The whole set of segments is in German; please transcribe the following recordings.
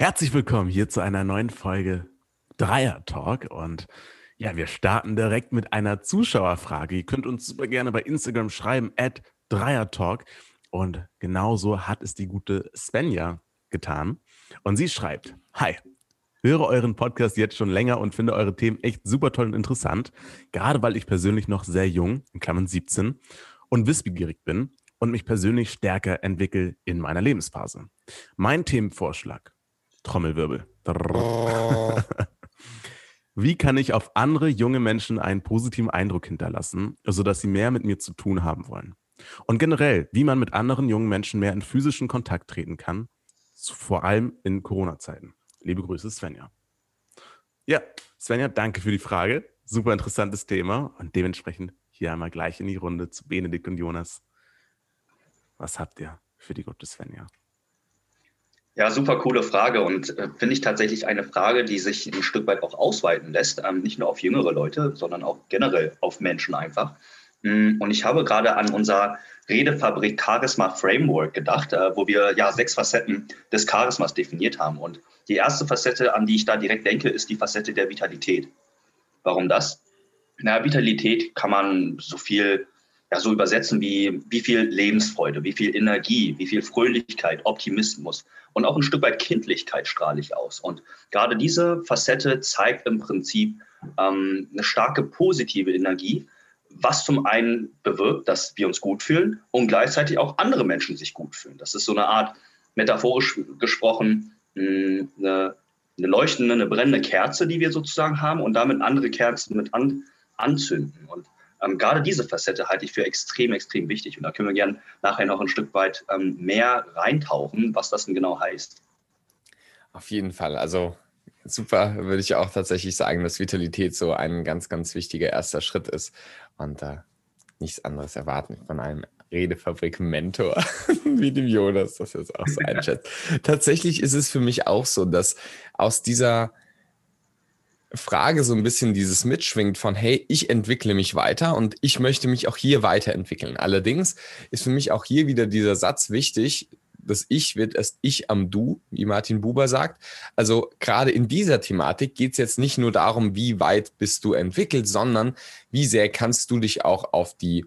Herzlich willkommen hier zu einer neuen Folge Dreier Talk und ja, wir starten direkt mit einer Zuschauerfrage. Ihr könnt uns super gerne bei Instagram schreiben, at Dreiertalk. Und genauso hat es die gute Svenja getan. Und sie schreibt, Hi, höre euren Podcast jetzt schon länger und finde eure Themen echt super toll und interessant. Gerade weil ich persönlich noch sehr jung, in Klammern 17, und wissbegierig bin und mich persönlich stärker entwickle in meiner Lebensphase. Mein Themenvorschlag Trommelwirbel. Oh. Wie kann ich auf andere junge Menschen einen positiven Eindruck hinterlassen, sodass sie mehr mit mir zu tun haben wollen? Und generell, wie man mit anderen jungen Menschen mehr in physischen Kontakt treten kann, vor allem in Corona-Zeiten. Liebe Grüße, Svenja. Ja, Svenja, danke für die Frage. Super interessantes Thema und dementsprechend hier einmal gleich in die Runde zu Benedikt und Jonas. Was habt ihr für die gute Svenja? Ja, super coole Frage und äh, finde ich tatsächlich eine Frage, die sich ein Stück weit auch ausweiten lässt, ähm, nicht nur auf jüngere Leute, sondern auch generell auf Menschen einfach. Mm, und ich habe gerade an unser Redefabrik Charisma Framework gedacht, äh, wo wir ja sechs Facetten des Charismas definiert haben. Und die erste Facette, an die ich da direkt denke, ist die Facette der Vitalität. Warum das? Na, Vitalität kann man so viel ja, so übersetzen wie, wie viel Lebensfreude, wie viel Energie, wie viel Fröhlichkeit, Optimismus und auch ein Stück weit Kindlichkeit strahle ich aus. Und gerade diese Facette zeigt im Prinzip ähm, eine starke positive Energie, was zum einen bewirkt, dass wir uns gut fühlen und gleichzeitig auch andere Menschen sich gut fühlen. Das ist so eine Art, metaphorisch gesprochen, hm, eine, eine leuchtende, eine brennende Kerze, die wir sozusagen haben und damit andere Kerzen mit an, anzünden. Und ähm, gerade diese Facette halte ich für extrem, extrem wichtig. Und da können wir gerne nachher noch ein Stück weit ähm, mehr reintauchen, was das denn genau heißt. Auf jeden Fall. Also super, würde ich auch tatsächlich sagen, dass Vitalität so ein ganz, ganz wichtiger erster Schritt ist. Und äh, nichts anderes erwarten von einem Redefabrik-Mentor wie dem Jonas, das jetzt auch so einschätzt. Tatsächlich ist es für mich auch so, dass aus dieser Frage so ein bisschen dieses mitschwingt von, hey, ich entwickle mich weiter und ich möchte mich auch hier weiterentwickeln. Allerdings ist für mich auch hier wieder dieser Satz wichtig, das Ich wird erst Ich am Du, wie Martin Buber sagt. Also gerade in dieser Thematik geht es jetzt nicht nur darum, wie weit bist du entwickelt, sondern wie sehr kannst du dich auch auf die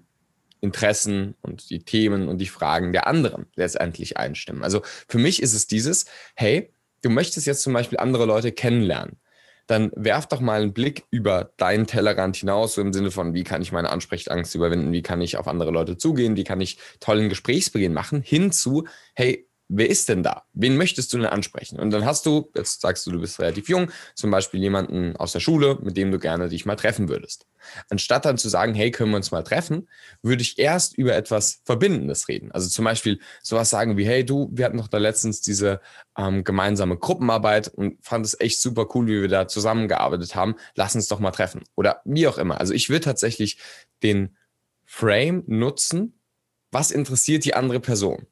Interessen und die Themen und die Fragen der anderen letztendlich einstimmen. Also für mich ist es dieses, hey, du möchtest jetzt zum Beispiel andere Leute kennenlernen dann werf doch mal einen Blick über deinen Tellerrand hinaus, so im Sinne von, wie kann ich meine Ansprechangst überwinden, wie kann ich auf andere Leute zugehen, wie kann ich tollen Gesprächsbeginn machen, hinzu, hey, wer ist denn da? Wen möchtest du denn ansprechen? Und dann hast du, jetzt sagst du, du bist relativ jung, zum Beispiel jemanden aus der Schule, mit dem du gerne dich mal treffen würdest. Anstatt dann zu sagen, hey, können wir uns mal treffen, würde ich erst über etwas Verbindendes reden. Also zum Beispiel sowas sagen wie, hey, du, wir hatten doch da letztens diese ähm, gemeinsame Gruppenarbeit und fand es echt super cool, wie wir da zusammengearbeitet haben. Lass uns doch mal treffen. Oder wie auch immer. Also ich würde tatsächlich den Frame nutzen, was interessiert die andere Person?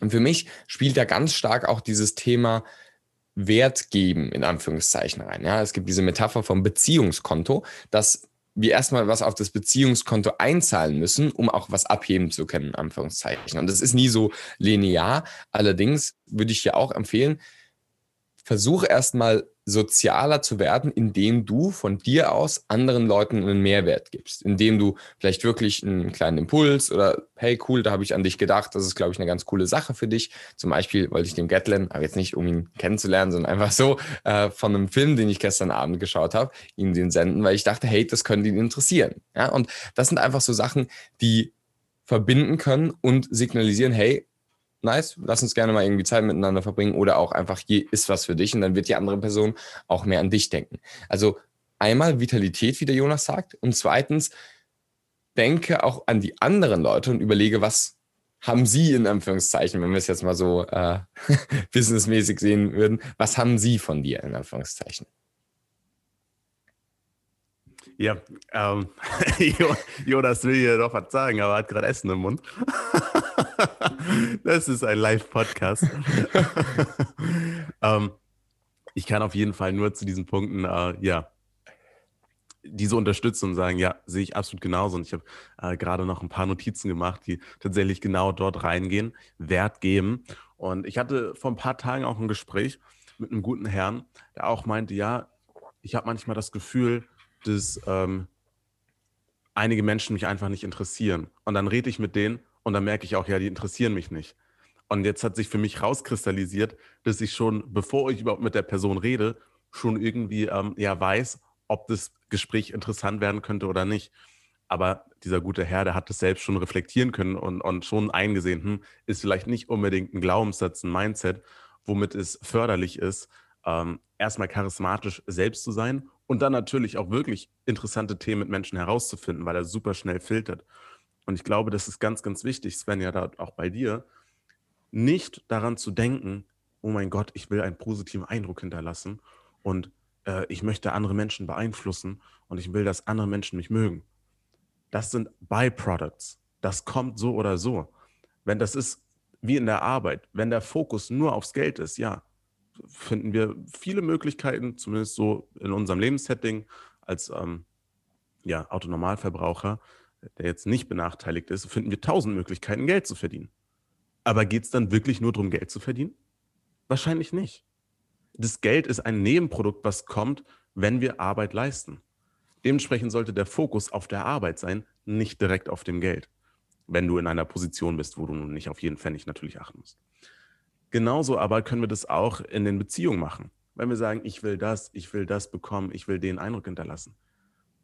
Und für mich spielt da ganz stark auch dieses Thema Wert geben, in Anführungszeichen rein. Ja, es gibt diese Metapher vom Beziehungskonto, dass wir erstmal was auf das Beziehungskonto einzahlen müssen, um auch was abheben zu können, in Anführungszeichen. Und das ist nie so linear. Allerdings würde ich hier auch empfehlen, versuche erstmal sozialer zu werden, indem du von dir aus anderen Leuten einen Mehrwert gibst, indem du vielleicht wirklich einen kleinen Impuls oder hey cool, da habe ich an dich gedacht, das ist glaube ich eine ganz coole Sache für dich. Zum Beispiel wollte ich dem Gatlin, aber jetzt nicht um ihn kennenzulernen, sondern einfach so äh, von einem Film, den ich gestern Abend geschaut habe, ihm den senden, weil ich dachte, hey, das könnte ihn interessieren. Ja, und das sind einfach so Sachen, die verbinden können und signalisieren, hey, nice, lass uns gerne mal irgendwie Zeit miteinander verbringen oder auch einfach, hier ist was für dich und dann wird die andere Person auch mehr an dich denken. Also einmal Vitalität, wie der Jonas sagt, und zweitens denke auch an die anderen Leute und überlege, was haben sie in Anführungszeichen, wenn wir es jetzt mal so äh, businessmäßig sehen würden, was haben sie von dir in Anführungszeichen? Ja, ähm, Jonas will hier doch was sagen, aber hat gerade Essen im Mund. das ist ein Live-Podcast. ähm, ich kann auf jeden Fall nur zu diesen Punkten, äh, ja, diese unterstützen und sagen, ja, sehe ich absolut genauso. Und ich habe äh, gerade noch ein paar Notizen gemacht, die tatsächlich genau dort reingehen, Wert geben. Und ich hatte vor ein paar Tagen auch ein Gespräch mit einem guten Herrn, der auch meinte, ja, ich habe manchmal das Gefühl, dass ähm, einige Menschen mich einfach nicht interessieren. Und dann rede ich mit denen und dann merke ich auch, ja, die interessieren mich nicht. Und jetzt hat sich für mich rauskristallisiert, dass ich schon, bevor ich überhaupt mit der Person rede, schon irgendwie ähm, ja weiß, ob das Gespräch interessant werden könnte oder nicht. Aber dieser gute Herr, der hat das selbst schon reflektieren können und, und schon eingesehen, hm, ist vielleicht nicht unbedingt ein Glaubenssatz, ein Mindset, womit es förderlich ist, ähm, erstmal charismatisch selbst zu sein und dann natürlich auch wirklich interessante Themen mit Menschen herauszufinden, weil er super schnell filtert. Und ich glaube, das ist ganz, ganz wichtig, Sven, ja da auch bei dir, nicht daran zu denken, oh mein Gott, ich will einen positiven Eindruck hinterlassen und äh, ich möchte andere Menschen beeinflussen und ich will, dass andere Menschen mich mögen. Das sind Byproducts. Das kommt so oder so. Wenn das ist wie in der Arbeit, wenn der Fokus nur aufs Geld ist, ja, finden wir viele Möglichkeiten, zumindest so in unserem Lebenssetting als ähm, ja, Autonormalverbraucher, der jetzt nicht benachteiligt ist, finden wir tausend Möglichkeiten, Geld zu verdienen. Aber geht es dann wirklich nur darum, Geld zu verdienen? Wahrscheinlich nicht. Das Geld ist ein Nebenprodukt, was kommt, wenn wir Arbeit leisten. Dementsprechend sollte der Fokus auf der Arbeit sein, nicht direkt auf dem Geld. Wenn du in einer Position bist, wo du nun nicht auf jeden Pfennig natürlich achten musst. Genauso aber können wir das auch in den Beziehungen machen. Wenn wir sagen, ich will das, ich will das bekommen, ich will den Eindruck hinterlassen.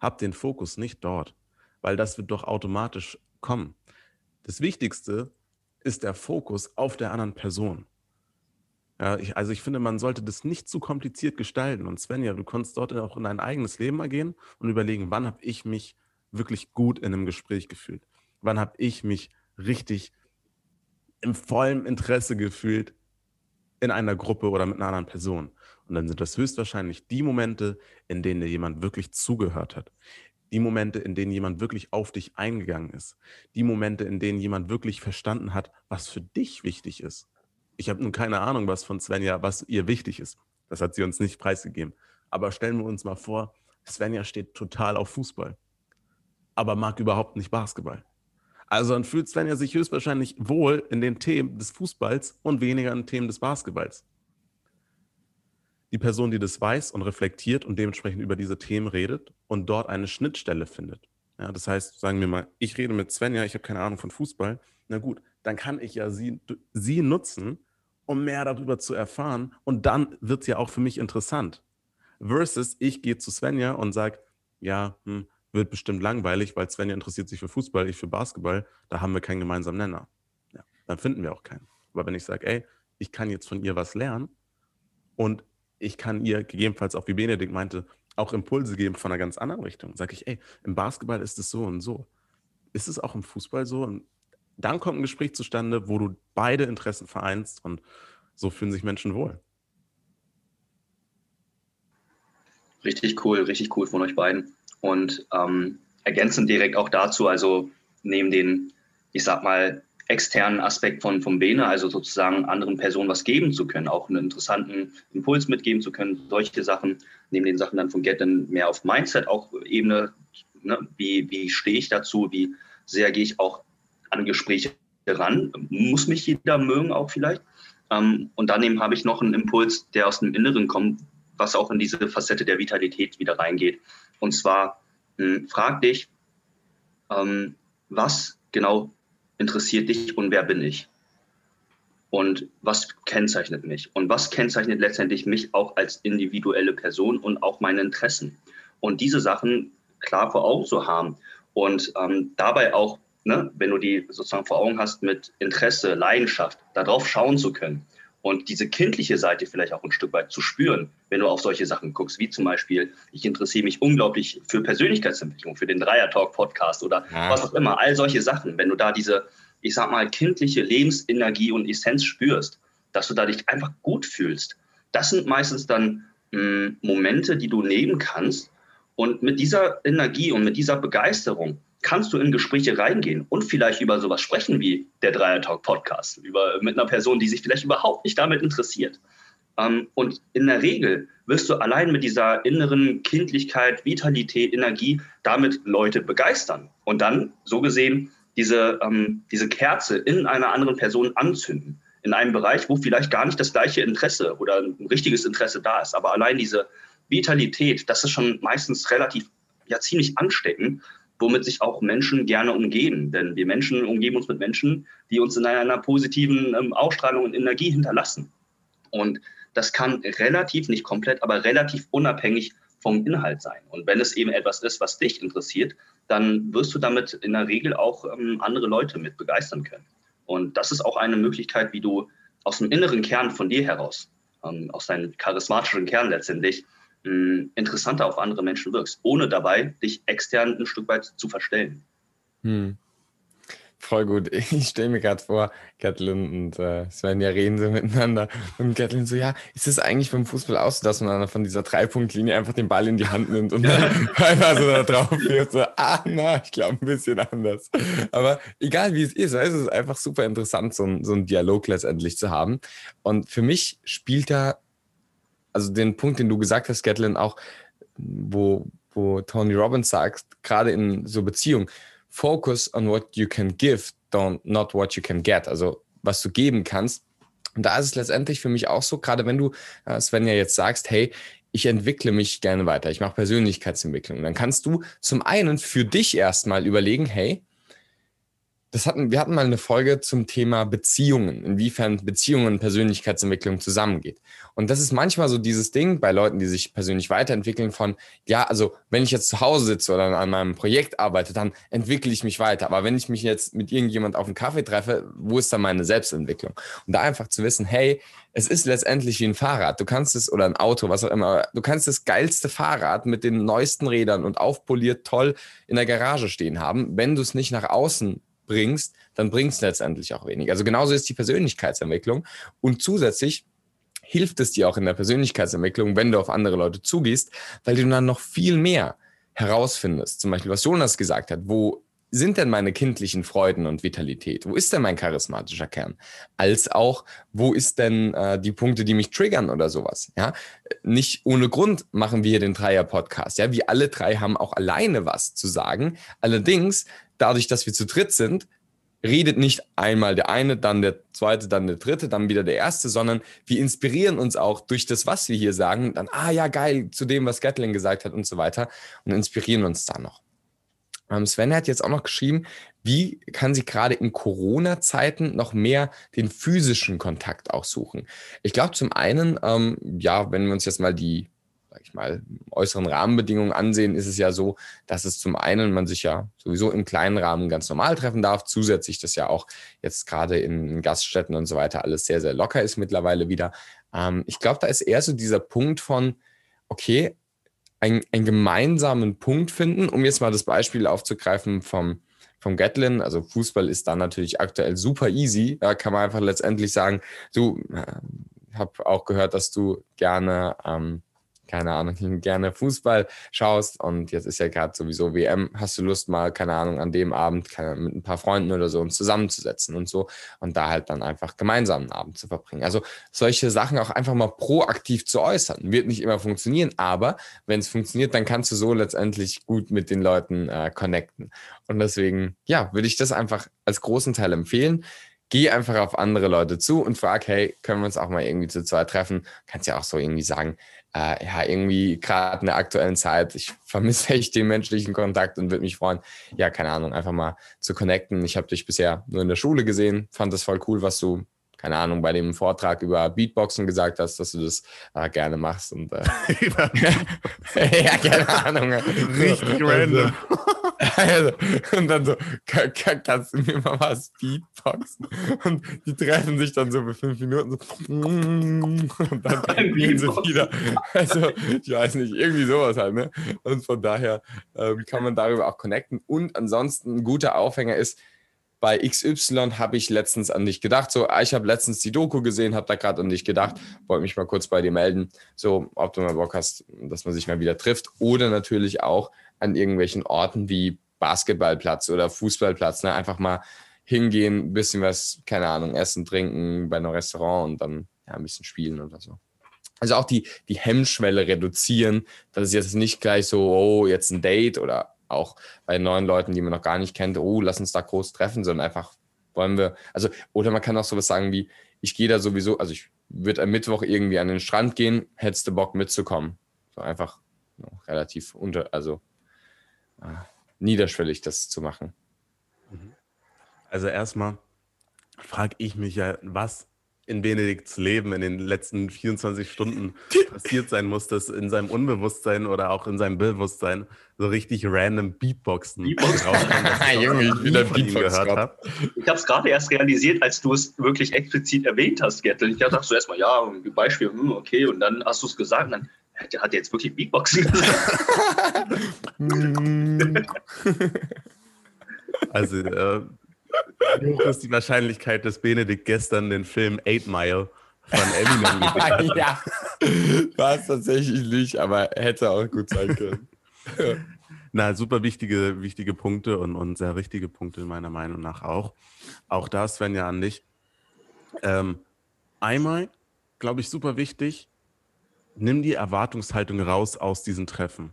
Hab den Fokus nicht dort, weil das wird doch automatisch kommen. Das Wichtigste ist der Fokus auf der anderen Person. Ja, ich, also ich finde, man sollte das nicht zu kompliziert gestalten. Und Svenja, du konntest dort auch in dein eigenes Leben mal gehen und überlegen, wann habe ich mich wirklich gut in einem Gespräch gefühlt? Wann habe ich mich richtig im vollen Interesse gefühlt in einer Gruppe oder mit einer anderen Person? Und dann sind das höchstwahrscheinlich die Momente, in denen dir jemand wirklich zugehört hat. Die Momente, in denen jemand wirklich auf dich eingegangen ist. Die Momente, in denen jemand wirklich verstanden hat, was für dich wichtig ist. Ich habe nun keine Ahnung, was von Svenja, was ihr wichtig ist. Das hat sie uns nicht preisgegeben. Aber stellen wir uns mal vor, Svenja steht total auf Fußball, aber mag überhaupt nicht Basketball. Also dann fühlt Svenja sich höchstwahrscheinlich wohl in den Themen des Fußballs und weniger in den Themen des Basketballs. Die Person, die das weiß und reflektiert und dementsprechend über diese Themen redet und dort eine Schnittstelle findet. Ja, das heißt, sagen wir mal, ich rede mit Svenja, ich habe keine Ahnung von Fußball. Na gut, dann kann ich ja sie, sie nutzen, um mehr darüber zu erfahren. Und dann wird es ja auch für mich interessant. Versus ich gehe zu Svenja und sage, ja, hm, wird bestimmt langweilig, weil Svenja interessiert sich für Fußball, ich für Basketball. Da haben wir keinen gemeinsamen Nenner. Ja, dann finden wir auch keinen. Aber wenn ich sage, ey, ich kann jetzt von ihr was lernen und ich kann ihr gegebenenfalls auch, wie Benedikt meinte, auch Impulse geben von einer ganz anderen Richtung. Sage ich, ey, im Basketball ist es so und so. Ist es auch im Fußball so? Und dann kommt ein Gespräch zustande, wo du beide Interessen vereinst und so fühlen sich Menschen wohl. Richtig cool, richtig cool von euch beiden. Und ähm, ergänzend direkt auch dazu, also neben den, ich sag mal, externen Aspekt von, vom Bene, also sozusagen anderen Personen was geben zu können, auch einen interessanten Impuls mitgeben zu können, solche Sachen, neben den Sachen dann von Get dann mehr auf Mindset auch Ebene, ne, wie, wie stehe ich dazu, wie sehr gehe ich auch an Gespräche ran. Muss mich jeder mögen auch vielleicht. Ähm, und daneben habe ich noch einen Impuls, der aus dem Inneren kommt, was auch in diese Facette der Vitalität wieder reingeht. Und zwar hm, frag dich, ähm, was genau interessiert dich und wer bin ich? Und was kennzeichnet mich? Und was kennzeichnet letztendlich mich auch als individuelle Person und auch meine Interessen? Und diese Sachen klar vor Augen zu haben und ähm, dabei auch ne, wenn du die sozusagen vor Augen hast, mit Interesse, Leidenschaft, darauf schauen zu können und diese kindliche Seite vielleicht auch ein Stück weit zu spüren, wenn du auf solche Sachen guckst, wie zum Beispiel, ich interessiere mich unglaublich für Persönlichkeitsentwicklung, für den Dreier-Talk-Podcast oder ja. was auch immer, all solche Sachen, wenn du da diese, ich sag mal, kindliche Lebensenergie und Essenz spürst, dass du da dich einfach gut fühlst, das sind meistens dann mh, hm, Momente, die du nehmen kannst. Und mit dieser Energie und mit dieser Begeisterung kannst du in Gespräche reingehen und vielleicht über sowas sprechen wie der Dreier Talk Podcast, über, mit einer Person, die sich vielleicht überhaupt nicht damit interessiert. Ähm, und in der Regel wirst du allein mit dieser inneren Kindlichkeit, Vitalität, Energie damit Leute begeistern und dann so gesehen diese, ähm, diese Kerze in einer anderen Person anzünden, in einem Bereich, wo vielleicht gar nicht das gleiche Interesse oder ein richtiges Interesse da ist. Aber allein diese Vitalität, das ist schon meistens relativ, ja, ziemlich ansteckend, womit sich auch Menschen gerne umgeben. Denn wir Menschen umgeben uns mit Menschen, die uns in einer positiven ähm, Ausstrahlung und Energie hinterlassen. Und das kann relativ, nicht komplett, aber relativ unabhängig vom Inhalt sein. Und wenn es eben etwas ist, was dich interessiert, dann wirst du damit in der Regel auch ähm, andere Leute mit begeistern können. Und das ist auch eine Möglichkeit, wie du aus dem inneren Kern von dir heraus, ähm, aus deinem charismatischen Kern letztendlich, äh, interessanter auf andere Menschen wirkst, ohne dabei dich extern ein Stück weit zu verstellen. Hm. Voll gut. Ich stelle mir gerade vor, Gatlin und äh, Svenja reden so miteinander. Und Gatlin so, ja, ist es eigentlich beim Fußball auch so, dass man von dieser Dreipunktlinie einfach den Ball in die Hand nimmt und dann einfach so da drauf wird, so, ah, na, ich glaube ein bisschen anders. Aber egal wie es ist, es ist einfach super interessant, so, so einen Dialog letztendlich zu haben. Und für mich spielt da, also den Punkt, den du gesagt hast, Gatlin, auch, wo, wo Tony Robbins sagt, gerade in so Beziehungen, focus on what you can give, don't, not what you can get. Also was du geben kannst. Und da ist es letztendlich für mich auch so, gerade wenn du, äh, Sven, ja jetzt sagst, hey, ich entwickle mich gerne weiter, ich mache Persönlichkeitsentwicklung, dann kannst du zum einen für dich erstmal überlegen, hey, das hatten, wir hatten mal eine Folge zum Thema Beziehungen, inwiefern Beziehungen und Persönlichkeitsentwicklung zusammengeht. Und das ist manchmal so dieses Ding bei Leuten, die sich persönlich weiterentwickeln von, ja, also wenn ich jetzt zu Hause sitze oder an meinem Projekt arbeite, dann entwickle ich mich weiter. Aber wenn ich mich jetzt mit irgendjemand auf einen Kaffee treffe, wo ist dann meine Selbstentwicklung? Und da einfach zu wissen, hey, es ist letztendlich wie ein Fahrrad. Du kannst es, oder ein Auto, was auch immer, du kannst das geilste Fahrrad mit den neuesten Rädern und aufpoliert toll in der Garage stehen haben. Wenn du es nicht nach außen bringst, dann bringst du letztendlich auch wenig. Also genauso ist die Persönlichkeitsentwicklung. Und zusätzlich hilft es dir auch in der Persönlichkeitsentwicklung, wenn du auf andere Leute zugehst, weil du dann noch viel mehr herausfindest. Zum Beispiel, was Jonas gesagt hat, wo sind denn meine kindlichen Freuden und Vitalität? Wo ist denn mein charismatischer Kern? Als auch, wo ist denn äh, die Punkte, die mich triggern oder sowas? Ja, nicht ohne Grund machen wir hier den Dreier-Podcast. Ja, wir alle drei haben auch alleine was zu sagen. Allerdings dadurch, dass wir zu dritt sind, redet nicht einmal der eine, dann der zweite, dann der dritte, dann wieder der erste, sondern wir inspirieren uns auch durch das, was wir hier sagen, dann, ah ja, geil, zu dem, was Gatling gesagt hat und so weiter und inspirieren uns da noch. Ähm, Sven hat jetzt auch noch geschrieben, wie kann sie gerade in Corona-Zeiten noch mehr den physischen Kontakt auch suchen? Ich glaube zum einen, ähm, ja, wenn wir uns jetzt mal die sag ich mal, äußeren Rahmenbedingungen ansehen, ist es ja so, dass es zum einen man sich ja sowieso im kleinen Rahmen ganz normal treffen darf, zusätzlich das ja auch jetzt gerade in Gaststätten und so weiter alles sehr, sehr locker ist mittlerweile wieder. Ähm, ich glaube, da ist eher so dieser Punkt von, okay, ein, einen gemeinsamen Punkt finden, um jetzt mal das Beispiel aufzugreifen vom, vom Gatlin. Also Fußball ist da natürlich aktuell super easy. Da kann man einfach letztendlich sagen, du, äh, habe auch gehört, dass du gerne ähm, keine Ahnung, gerne Fußball schaust und jetzt ist ja gerade sowieso WM, hast du Lust mal, keine Ahnung, an dem Abend keine, mit ein paar Freunden oder so uns zusammenzusetzen und so und da halt dann einfach gemeinsam einen Abend zu verbringen. Also solche Sachen auch einfach mal proaktiv zu äußern. Wird nicht immer funktionieren, aber wenn es funktioniert, dann kannst du so letztendlich gut mit den Leuten äh, connecten. Und deswegen, ja, würde ich das einfach als großen Teil empfehlen geh einfach auf andere Leute zu und frag, hey, können wir uns auch mal irgendwie zu zweit treffen? Kannst ja auch so irgendwie sagen, äh, ja, irgendwie gerade in der aktuellen Zeit, ich vermisse echt den menschlichen Kontakt und würde mich freuen, ja, keine Ahnung, einfach mal zu connecten. Ich habe dich bisher nur in der Schule gesehen, fand das voll cool, was du keine Ahnung, bei dem Vortrag über Beatboxen gesagt hast, dass du das äh, gerne machst. Und, äh, ja, keine Ahnung. Richtig random. Also, und dann so, kannst du mir mal was Beatboxen? Und die treffen sich dann so für fünf Minuten so, und dann gehen sie wieder. Also, ich weiß nicht, irgendwie sowas halt, ne? Und von daher ähm, kann man darüber auch connecten. Und ansonsten ein guter Aufhänger ist, bei XY habe ich letztens an dich gedacht. So, ich habe letztens die Doku gesehen, habe da gerade an dich gedacht, wollte mich mal kurz bei dir melden. So, ob du mal Bock hast, dass man sich mal wieder trifft. Oder natürlich auch an irgendwelchen Orten wie Basketballplatz oder Fußballplatz. Ne? Einfach mal hingehen, ein bisschen was, keine Ahnung, essen, trinken bei einem Restaurant und dann ja, ein bisschen spielen oder so. Also auch die, die Hemmschwelle reduzieren, dass es jetzt nicht gleich so, oh, jetzt ein Date oder auch bei neuen Leuten, die man noch gar nicht kennt, oh, lass uns da groß treffen, sondern einfach wollen wir, also, oder man kann auch sowas sagen wie, ich gehe da sowieso, also ich würde am Mittwoch irgendwie an den Strand gehen, hättest du Bock mitzukommen. So einfach ja, relativ unter, also äh, niederschwellig das zu machen. Mhm. Also erstmal frage ich mich ja, was in Benedikts Leben in den letzten 24 Stunden passiert sein muss, dass in seinem Unbewusstsein oder auch in seinem Bewusstsein so richtig random Beatboxen Beatbox. ich Junge, Beatbox gehört habe. Ich habe es gerade erst realisiert, als du es wirklich explizit erwähnt hast, Gertel. Ich dachte so erstmal, ja, ein Beispiel, hm, okay, und dann hast du es gesagt, und dann der hat jetzt wirklich Beatboxen gesagt. Also, äh, wie hoch ist die Wahrscheinlichkeit, dass Benedikt gestern den Film Eight Mile von Eminem gesehen hat? ja, war es tatsächlich nicht, aber hätte auch gut sein können. Na, super wichtige, wichtige Punkte und, und sehr richtige Punkte meiner Meinung nach auch. Auch da, Sven, ja an dich. Ähm, einmal, glaube ich, super wichtig, nimm die Erwartungshaltung raus aus diesen Treffen.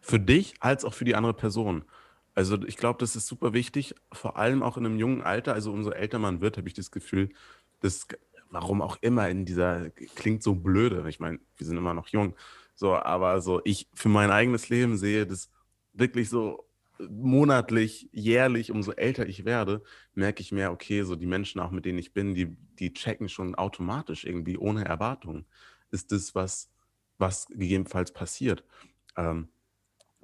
Für dich als auch für die andere Person. Also ich glaube, das ist super wichtig, vor allem auch in einem jungen Alter. Also umso älter man wird, habe ich das Gefühl, dass, warum auch immer in dieser, klingt so blöde. Ich meine, wir sind immer noch jung. So, aber so ich für mein eigenes Leben sehe das wirklich so monatlich, jährlich, umso älter ich werde, merke ich mehr, okay, so die Menschen auch, mit denen ich bin, die, die checken schon automatisch irgendwie ohne Erwartung. Ist das, was, was gegebenenfalls passiert. Ähm,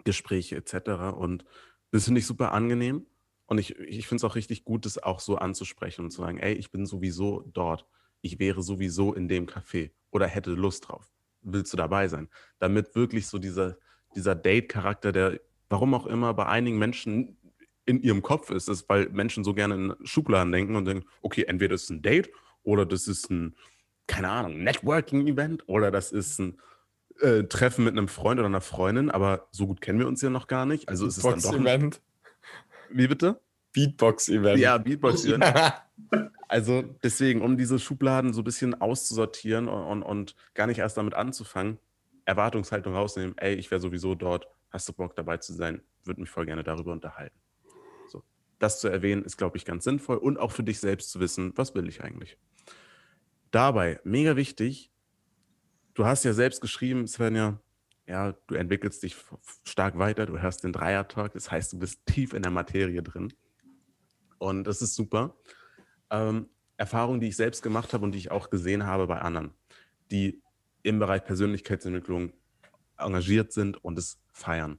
Gespräche etc. Und das finde ich super angenehm. Und ich, ich finde es auch richtig gut, das auch so anzusprechen und zu sagen, ey, ich bin sowieso dort. Ich wäre sowieso in dem Café oder hätte Lust drauf. Willst du dabei sein? Damit wirklich so dieser, dieser Date-Charakter, der, warum auch immer, bei einigen Menschen in ihrem Kopf ist, ist, weil Menschen so gerne in Schubladen denken und denken, okay, entweder ist es ein Date oder das ist ein, keine Ahnung, Networking-Event oder das ist ein äh, Treffen mit einem Freund oder einer Freundin, aber so gut kennen wir uns ja noch gar nicht. Also ist es dann doch. Ein, Event. wie bitte? Beatbox-Event. Ja, Beatbox-Event. also deswegen, um diese Schubladen so ein bisschen auszusortieren und, und, und gar nicht erst damit anzufangen, Erwartungshaltung rausnehmen, ey, ich wäre sowieso dort, hast du Bock dabei zu sein, würde mich voll gerne darüber unterhalten. So, das zu erwähnen ist, glaube ich, ganz sinnvoll und auch für dich selbst zu wissen, was will ich eigentlich. Dabei, mega wichtig, du hast ja selbst geschrieben, Svenja, ja, du entwickelst dich stark weiter, du hörst den Dreier-Talk, das heißt, du bist tief in der Materie drin. Und das ist super. Ähm, Erfahrungen, die ich selbst gemacht habe und die ich auch gesehen habe bei anderen, die im Bereich Persönlichkeitsentwicklung engagiert sind und es feiern.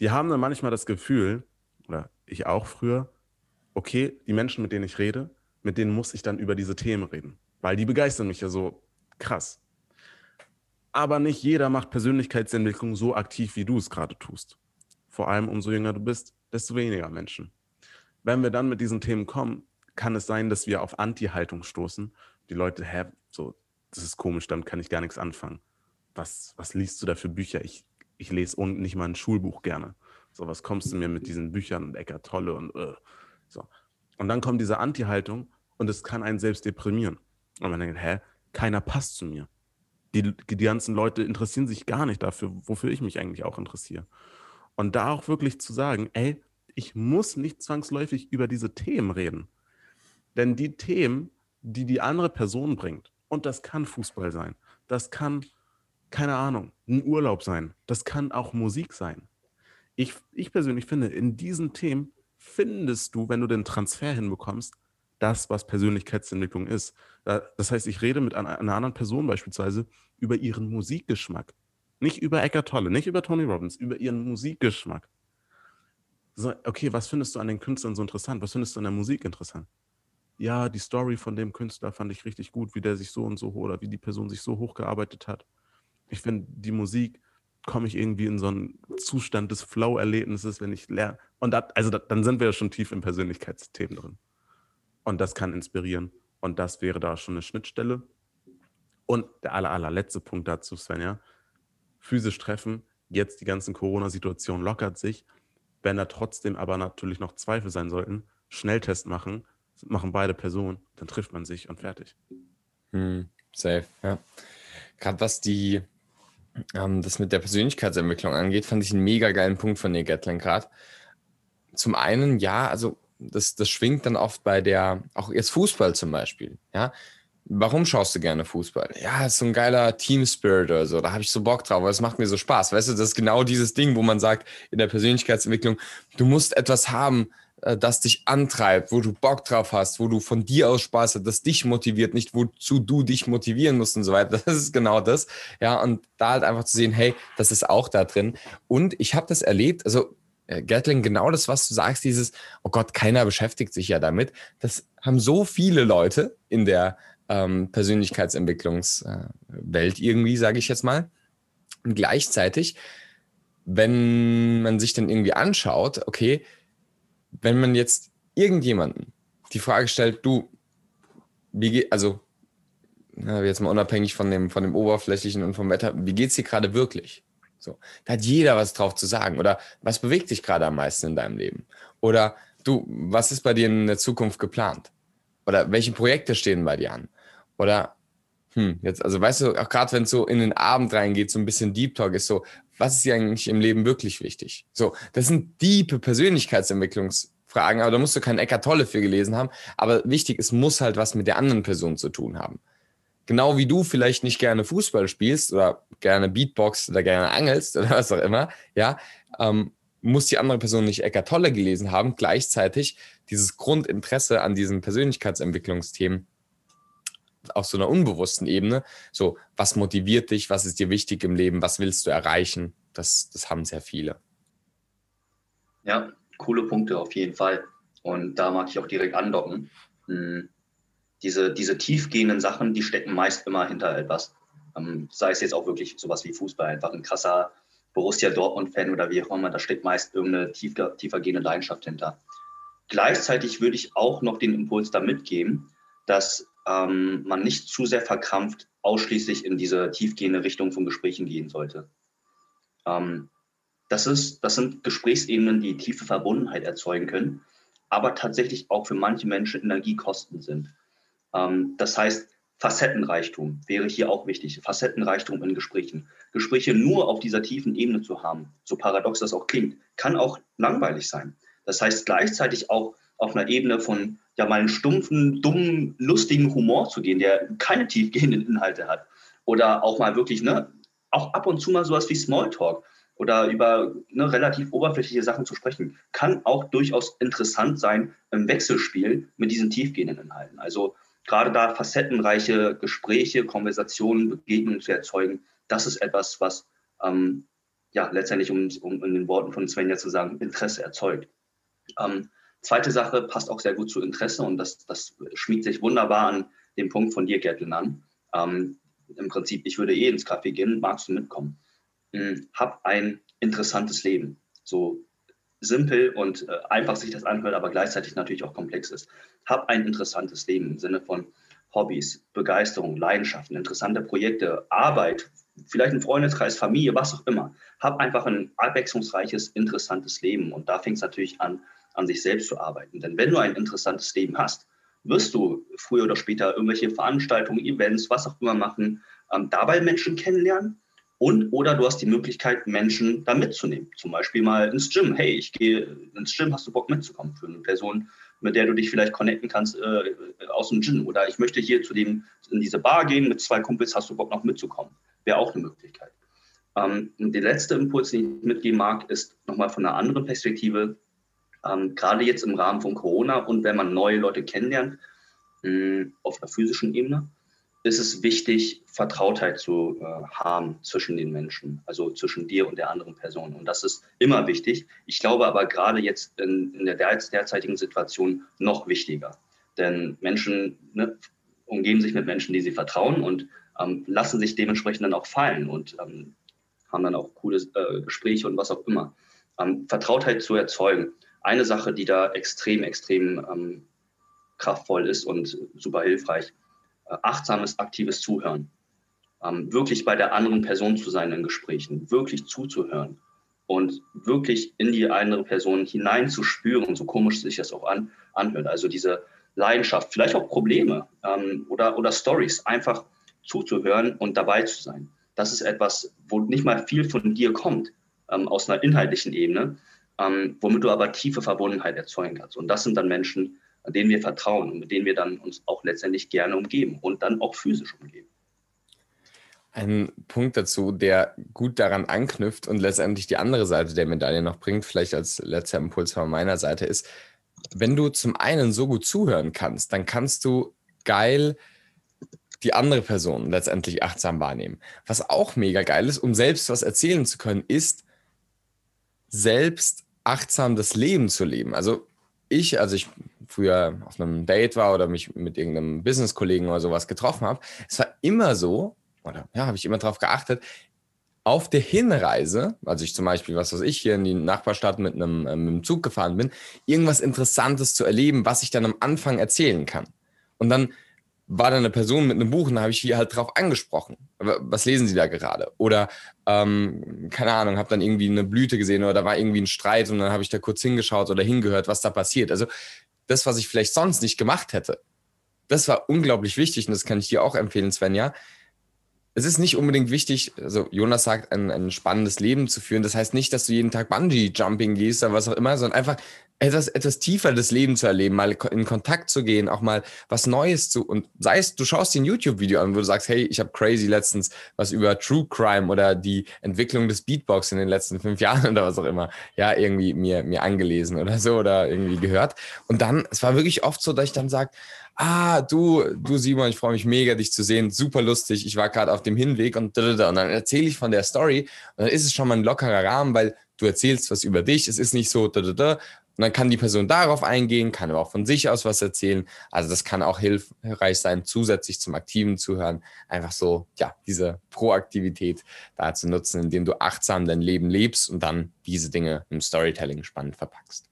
Die haben dann manchmal das Gefühl, oder ich auch früher, okay, die Menschen, mit denen ich rede, mit denen muss ich dann über diese Themen reden, weil die begeistern mich ja so krass. Aber nicht jeder macht Persönlichkeitsentwicklung so aktiv, wie du es gerade tust. Vor allem umso jünger du bist, desto weniger Menschen. Wenn wir dann mit diesen Themen kommen, kann es sein, dass wir auf Anti-Haltung stoßen. Die Leute, hä, so, das ist komisch, damit kann ich gar nichts anfangen. Was, was liest du da für Bücher? Ich, ich lese nicht mal ein Schulbuch gerne. So, was kommst du mir mit diesen Büchern und Eckart Tolle und uh, so. Und dann kommt diese Anti-Haltung und es kann einen selbst deprimieren. Und man denkt, hä, keiner passt zu mir die, die ganzen Leute interessieren sich gar nicht dafür, wofür ich mich eigentlich auch interessiere. Und da auch wirklich zu sagen, ey, ich muss nicht zwangsläufig über diese Themen reden. Denn die Themen, die die andere Person bringt, und das kann Fußball sein, das kann, keine Ahnung, ein Urlaub sein, das kann auch Musik sein. Ich, ich persönlich finde, in diesen Themen findest du, wenn du den Transfer hinbekommst, das, was Persönlichkeitsentwicklung ist. Das heißt, ich rede mit einer, anderen Person beispielsweise über ihren Musikgeschmack. Nicht über Eckart Tolle, nicht über Tony Robbins, über ihren Musikgeschmack. So, okay, was findest du an den Künstlern so interessant? Was findest du an der Musik interessant? Ja, die Story von dem Künstler fand ich richtig gut, wie der sich so und so oder wie die Person sich so hochgearbeitet hat. Ich finde, die Musik komme ich irgendwie in so einen Zustand des Flow-Erlebnisses, wenn ich lerne. Und dat, also dat, dann sind wir ja schon tief im Persönlichkeitsthemen drin. Und das kann inspirieren. Und das wäre da schon eine Schnittstelle. Und der aller, allerletzte Punkt dazu, Svenja, physisch treffen, jetzt die ganzen Corona-Situationen lockert sich. Wenn da trotzdem aber natürlich noch Zweifel sein sollten, Schnelltest machen, machen beide Personen, dann trifft man sich und fertig. Hm, safe, ja. Gerade was die, ähm, das mit der Persönlichkeitsentwicklung angeht, fand ich einen mega geilen Punkt von dir, Gatling, gerade. Zum einen, ja, also das, das schwingt dann oft bei der, auch jetzt Fußball zum Beispiel, ja. Warum schaust du gerne Fußball? Ja, ist so ein geiler Team Spirit oder so. Da habe ich so Bock drauf, weil es macht mir so Spaß. Weißt du, das ist genau dieses Ding, wo man sagt in der Persönlichkeitsentwicklung, du musst etwas haben, äh, das dich antreibt, wo du Bock drauf hast, wo du von dir aus Spaß hast, das dich motiviert, nicht wozu du dich motivieren musst und so weiter. Das ist genau das. Ja, und da halt einfach zu sehen, hey, das ist auch da drin. Und ich habe das erlebt, also äh, Gatling, genau das, was du sagst, dieses, oh Gott, keiner beschäftigt sich ja damit. Das haben so viele Leute in der ähm, Persönlichkeitsentwicklungswelt irgendwie, sage ich jetzt mal. Und gleichzeitig, wenn man sich dann irgendwie anschaut, okay, wenn man jetzt irgendjemanden die Frage stellt, du, wie geht, also jetzt mal unabhängig von dem, von dem Oberflächlichen und vom Wetter, wie geht es dir gerade wirklich? So, da hat jeder was drauf zu sagen. Oder was bewegt dich gerade am meisten in deinem Leben? Oder du, was ist bei dir in der Zukunft geplant? Oder welche Projekte stehen bei dir an? Oder, hm, jetzt, also weißt du, auch gerade wenn es so in den Abend reingeht, so ein bisschen Deep Talk ist so, was ist dir eigentlich im Leben wirklich wichtig? So, das sind diepe Persönlichkeitsentwicklungsfragen, aber da musst du keinen Eckart Tolle für gelesen haben. Aber wichtig, es muss halt was mit der anderen Person zu tun haben genau wie du vielleicht nicht gerne Fußball spielst oder gerne Beatbox oder gerne angelst oder was auch immer, ja, ähm, muss die andere Person nicht Eckart Tolle gelesen haben, gleichzeitig dieses Grundinteresse an diesen Persönlichkeitsentwicklungsthemen auf so einer unbewussten Ebene, so was motiviert dich, was ist dir wichtig im Leben, was willst du erreichen, das, das haben sehr viele. Ja, coole Punkte auf jeden Fall. Und da mag ich auch direkt andocken. Hm diese, diese tiefgehenden Sachen, die stecken meist immer hinter etwas. Ähm, sei es jetzt auch wirklich sowas wie Fußball, einfach ein krasser Borussia Dortmund-Fan oder wie auch immer, da steckt meist irgendeine tiefer, tiefergehende Leidenschaft hinter. Gleichzeitig würde ich auch noch den Impuls da mitgeben, dass ähm, man nicht zu sehr verkrampft ausschließlich in diese tiefgehende Richtung von Gesprächen gehen sollte. Ähm, das, ist, das sind Gesprächsebenen, die tiefe Verbundenheit erzeugen können, aber tatsächlich auch für manche Menschen Energiekosten sind. Ähm, das heißt, Facettenreichtum wäre hier auch wichtig. Facettenreichtum in Gesprächen. Gespräche nur auf dieser tiefen Ebene zu haben, so paradox das auch klingt, kann auch langweilig sein. Das heißt, gleichzeitig auch auf einer Ebene von ja mal einen stumpfen, dummen, lustigen Humor zu gehen, der keine tiefgehenden Inhalte hat. Oder auch mal wirklich, ne, auch ab und zu mal sowas wie Smalltalk oder über ne, relativ oberflächliche Sachen zu sprechen, kann auch durchaus interessant sein im Wechselspiel mit diesen tiefgehenden Inhalten. Also gerade da facettenreiche Gespräche, Konversationen, Begegnungen zu erzeugen, das ist etwas, was ähm, ja letztendlich, um, um in den Worten von Svenja zu sagen, Interesse erzeugt. Ähm, zweite Sache passt auch sehr gut zu Interesse und das, das schmiegt sich wunderbar an den Punkt von dir, Gertlin, an. Ähm, Im Prinzip, ich würde eh ins Café gehen, magst du mitkommen? Hm, hab ein interessantes Leben. So simpel und äh, einfach sich das anhört, aber gleichzeitig natürlich auch komplex ist. Hab ein interessantes Leben im Sinne von Hobbys, Begeisterung, Leidenschaften, interessante Projekte, Arbeit, vielleicht ein Freundeskreis, Familie, was auch immer. Hab einfach ein abwechslungsreiches, interessantes Leben. Und da fängt es natürlich an, an sich selbst zu arbeiten. Denn wenn du ein interessantes Leben hast, wirst du früher oder später irgendwelche Veranstaltungen, Events, was auch immer machen, ähm, dabei Menschen kennenlernen und oder du hast die Möglichkeit, Menschen da mitzunehmen. Zum Beispiel mal ins Gym. Hey, ich gehe ins Gym, hast du Bock mitzukommen? Für eine Person, mit der du dich vielleicht connecten kannst äh, aus dem Gym. Oder ich möchte hier zu dem, in diese Bar gehen mit zwei Kumpels, hast du Bock noch mitzukommen? Wäre auch eine Möglichkeit. Ähm, der letzte Impuls, den ich mitgeben mag, ist nochmal von einer anderen Perspektive. Ähm, gerade jetzt im Rahmen von Corona und wenn man neue Leute kennenlernt, mh, auf einer physischen Ebene, ist es wichtig, Vertrautheit zu äh, haben zwischen den Menschen, also zwischen dir und der anderen Person. Und das ist immer wichtig. Ich glaube aber gerade jetzt in, in der derzeitigen Situation noch wichtiger. Denn Menschen ne, umgeben sich mit Menschen, die sie vertrauen und ähm, lassen sich dementsprechend dann auch fallen und ähm, haben dann auch coole äh, Gespräche und was auch immer. Ähm, Vertrautheit zu erzeugen. Eine Sache, die da extrem, extrem ähm, kraftvoll ist und super hilfreich, achtsames, aktives Zuhören. Ähm, wirklich bei der anderen Person zu sein in Gesprächen, wirklich zuzuhören und wirklich in die andere Person hineinzuspüren, so komisch sich das auch an, anhört. Also diese Leidenschaft, vielleicht auch Probleme ähm, oder, oder Stories, einfach zuzuhören und dabei zu sein. Das ist etwas, wo nicht mal viel von dir kommt, ähm, aus einer inhaltlichen Ebene, ähm, womit du aber tiefe Verbundenheit erzeugen kannst. Und das sind dann Menschen, denen wir vertrauen und mit denen wir dann uns auch letztendlich gerne umgeben und dann auch physisch umgeben. Ein Punkt dazu, der gut daran anknüpft und letztendlich die andere Seite der Medaille noch bringt, vielleicht als letzter Impuls von meiner Seite, ist, wenn du zum einen so gut zuhören kannst, dann kannst du geil die andere Person letztendlich achtsam wahrnehmen. Was auch mega geil ist, um selbst was erzählen zu können, ist selbst achtsam das Leben zu leben. Also ich, als ich früher auf einem Date war oder mich mit irgendeinem Business-Kollegen oder sowas getroffen habe, es war immer so, oder ja, habe ich immer darauf geachtet, auf der Hinreise, also ich zum Beispiel, was weiß ich, hier in die Nachbarstadt mit einem, äh, mit einem Zug gefahren bin, irgendwas Interessantes zu erleben, was ich dann am Anfang erzählen kann. Und dann war da eine Person mit einem Buch und da habe ich die halt drauf angesprochen. Was lesen Sie da gerade? Oder, ähm, keine Ahnung, habe dann irgendwie eine Blüte gesehen oder da war irgendwie ein Streit und dann habe ich da kurz hingeschaut oder hingehört, was da passiert. Also das, was ich vielleicht sonst nicht gemacht hätte, das war unglaublich wichtig und das kann ich dir auch empfehlen, Svenja. Es ist nicht unbedingt wichtig, also Jonas sagt, ein, ein spannendes Leben zu führen. Das heißt nicht, dass du jeden Tag Bungee-Jumping gehst oder was auch immer, sondern einfach etwas, etwas tiefer das Leben zu erleben, mal in Kontakt zu gehen, auch mal was Neues zu und sei es, du schaust dir ein YouTube-Video an, wo du sagst, hey, ich habe crazy letztens was über True Crime oder die Entwicklung des Beatbox in den letzten fünf Jahren oder was auch immer, ja, irgendwie mir, mir angelesen oder so oder irgendwie gehört. Und dann, es war wirklich oft so, dass ich dann sage, ah, du, du Simon, ich freue mich mega, dich zu sehen, super lustig, ich war gerade auf dem Hinweg und, und dann erzähle ich von der Story und dann ist es schon mal ein lockerer Rahmen, weil du erzählst was über dich, es ist nicht so, da, da, da, und dann kann die Person darauf eingehen, kann aber auch von sich aus was erzählen. Also das kann auch hilfreich sein, zusätzlich zum aktiven Zuhören, einfach so, ja, diese Proaktivität da zu nutzen, indem du achtsam dein Leben lebst und dann diese Dinge im Storytelling spannend verpackst.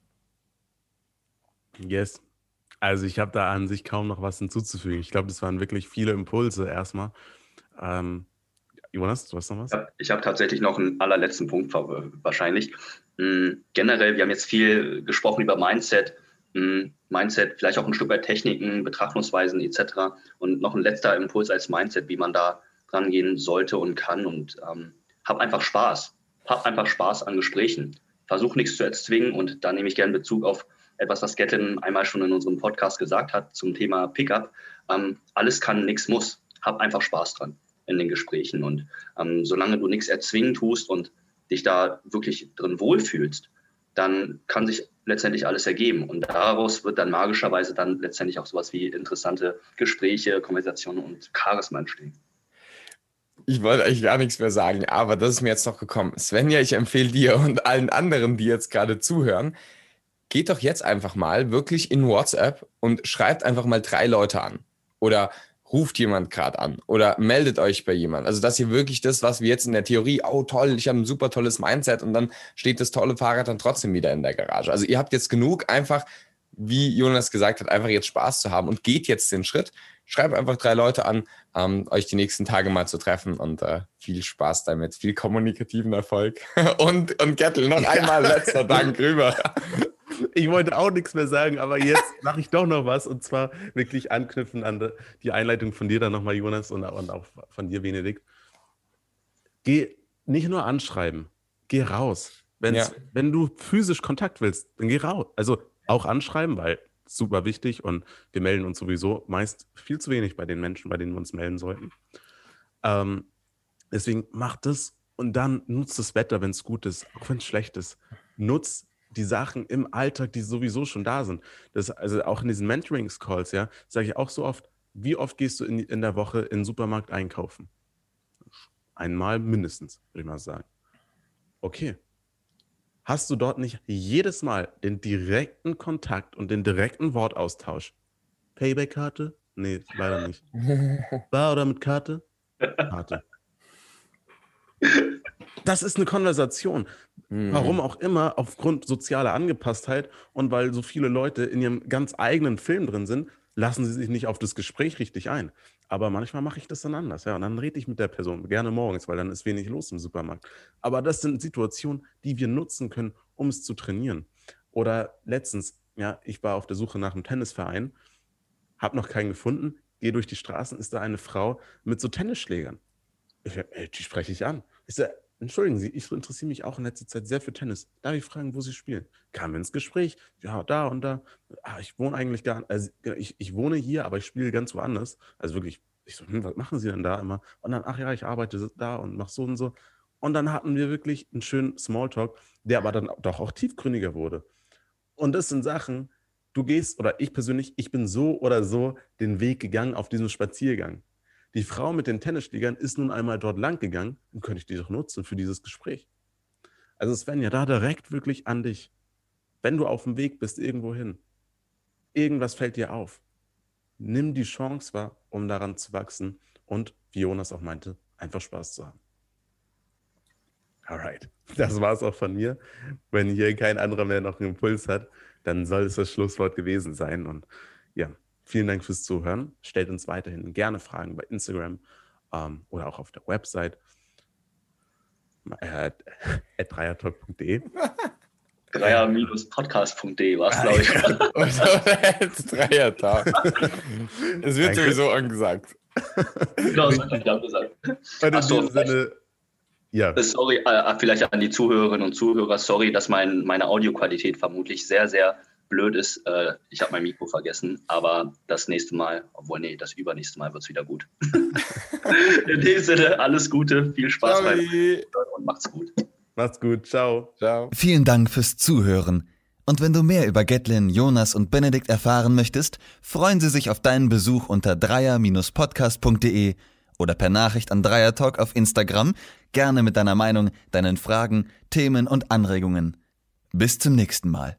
Yes. Also ich habe da an sich kaum noch was hinzuzufügen. Ich glaube, das waren wirklich viele Impulse erstmal. Ähm, Jonas, du hast noch was? Ich habe tatsächlich noch einen allerletzten Punkt wahrscheinlich. Hm, generell, wir haben jetzt viel gesprochen über Mindset, hm, Mindset, vielleicht auch ein Stück weit Techniken, Betrachtungsweisen etc. Und noch ein letzter Impuls als Mindset, wie man da rangehen sollte und kann. Und ähm, hab einfach Spaß. Hab einfach Spaß an Gesprächen. Versuch nichts zu erzwingen. Und da nehme ich gerne Bezug auf etwas, was Gatlin einmal schon in unserem Podcast gesagt hat zum Thema Pickup. Ähm, alles kann, nichts muss. Hab einfach Spaß dran in den Gesprächen. Und ähm, solange du nichts erzwingen tust und dich da wirklich drin wohlfühlst, dann kann sich letztendlich alles ergeben. Und daraus wird dann magischerweise dann letztendlich auch sowas wie interessante Gespräche, Konversationen und Charisma entstehen. Ich wollte eigentlich gar nichts mehr sagen, aber das ist mir jetzt noch gekommen. Svenja, ich empfehle dir und allen anderen, die jetzt gerade zuhören, geht doch jetzt einfach mal wirklich in WhatsApp und schreibt einfach mal drei Leute an. Oder ruft jemand gerade an oder meldet euch bei jemand. Also dass ihr wirklich das, was wir jetzt in der Theorie, oh toll, ich habe ein super tolles Mindset und dann steht das tolle Fahrrad dann trotzdem wieder in der Garage. Also ihr habt jetzt genug, einfach, wie Jonas gesagt hat, einfach jetzt Spaß zu haben und geht jetzt den Schritt. Schreibt einfach drei Leute an, ähm, euch die nächsten Tage mal zu treffen und äh, viel Spaß damit, viel kommunikativen Erfolg. und, und Gettel, noch einmal letzter Dank rüber. Ich wollte auch nichts mehr sagen, aber jetzt mache ich doch noch was und zwar wirklich anknüpfen an die Einleitung von dir dann nochmal, Jonas, und, auch von dir, Benedikt. Geh nicht nur anschreiben, geh raus. Ja. Wenn du physisch Kontakt willst, dann geh raus. Also auch anschreiben, weil super wichtig und wir melden uns sowieso meist viel zu wenig bei den Menschen, bei denen wir uns melden sollten. Ähm, deswegen mach das und dann nutzt das Wetter, wenn es gut ist, auch wenn es schlecht ist. Nutz die Sachen im Alltag, die sowieso schon da sind. Das, also auch in diesen Mentorings-Calls, ja, sage ich auch so oft, wie oft gehst du in, in der Woche in den Supermarkt einkaufen? Einmal mindestens, würde ich mal sagen. Okay. Hast du dort nicht jedes Mal den direkten Kontakt und den direkten Wortaustausch? Payback-Karte? Nee, leider nicht. Bar oder mit Karte? Karte. Das ist eine Konversation. Mhm. Warum auch immer, aufgrund sozialer Angepasstheit und weil so viele Leute in ihrem ganz eigenen Film drin sind, lassen sie sich nicht auf das Gespräch richtig ein. Aber manchmal mache ich das dann anders, ja. Und dann rede ich mit der Person, gerne morgens, weil dann ist wenig los im Supermarkt. Aber das sind Situationen, die wir nutzen können, um es zu trainieren. Oder letztens, ja, ich war auf der Suche nach einem Tennisverein, habe noch keinen gefunden, gehe durch die Straßen, ist da eine Frau mit so Tennisschlägern. Ich, ey, die spreche ich an. Ich sage, entschuldigen Sie, ich interessiere mich auch in letzter Zeit sehr für Tennis. Darf ich fragen, wo Sie spielen? Kamen wir ins Gespräch, ja, da und da. Ah, ich wohne eigentlich gar nicht, also ich, ich wohne hier, aber ich spiele ganz woanders. Also wirklich, ich so, hm, was machen Sie denn da immer? Und dann, ach ja, ich arbeite da und mache so und so. Und dann hatten wir wirklich einen schönen Smalltalk, der aber dann doch auch tiefgründiger wurde. Und das sind Sachen, du gehst, oder ich persönlich, ich bin so oder so den Weg gegangen auf diesem Spaziergang. Die Frau mit den Tennisschlägern ist nun einmal dort lang gegangen, dann könnte ich die doch nutzen für dieses Gespräch. Also Sven, ja da direkt wirklich an dich. Wenn du auf dem Weg bist irgendwo hin, irgendwas fällt dir auf. Nimm die Chance wahr, um daran zu wachsen und, wie Jonas auch meinte, einfach Spaß zu haben. Alright, das war es auch von mir. Wenn hier kein anderer mehr noch einen Impuls hat, dann soll es das Schlusswort gewesen sein. Und ja, vielen Dank fürs Zuhören. Stellt uns weiterhin gerne Fragen bei Instagram ähm, oder auch auf der Website äh, dreiertalk.de. Dreier-podcast.de war es, glaube ich. Dreiertalk. Es wird Danke. sowieso angesagt. Genau, das habe ich angesagt. Und in Sinne, ja. Äh, sorry, äh, vielleicht an die Zuhörerinnen und Zuhörer, sorry, dass mein, meine Audioqualität vermutlich sehr, sehr blöd ist. Äh, ich habe mein Mikro vergessen, aber das nächste Mal, obwohl, nee, das übernächste Mal wird es wieder gut. In dem Sinne, alles Gute, viel Spaß beim und macht's gut. Macht's gut, ciao. Ciao. Vielen Dank fürs Zuhören. Und wenn du mehr über Gatlin, Jonas und Benedikt erfahren möchtest, freuen sie sich auf deinen Besuch unter dreier-podcast.de oder per Nachricht an Dreiertalk auf Instagram, gerne mit deiner Meinung, deinen Fragen, Themen und Anregungen. Bis zum nächsten Mal.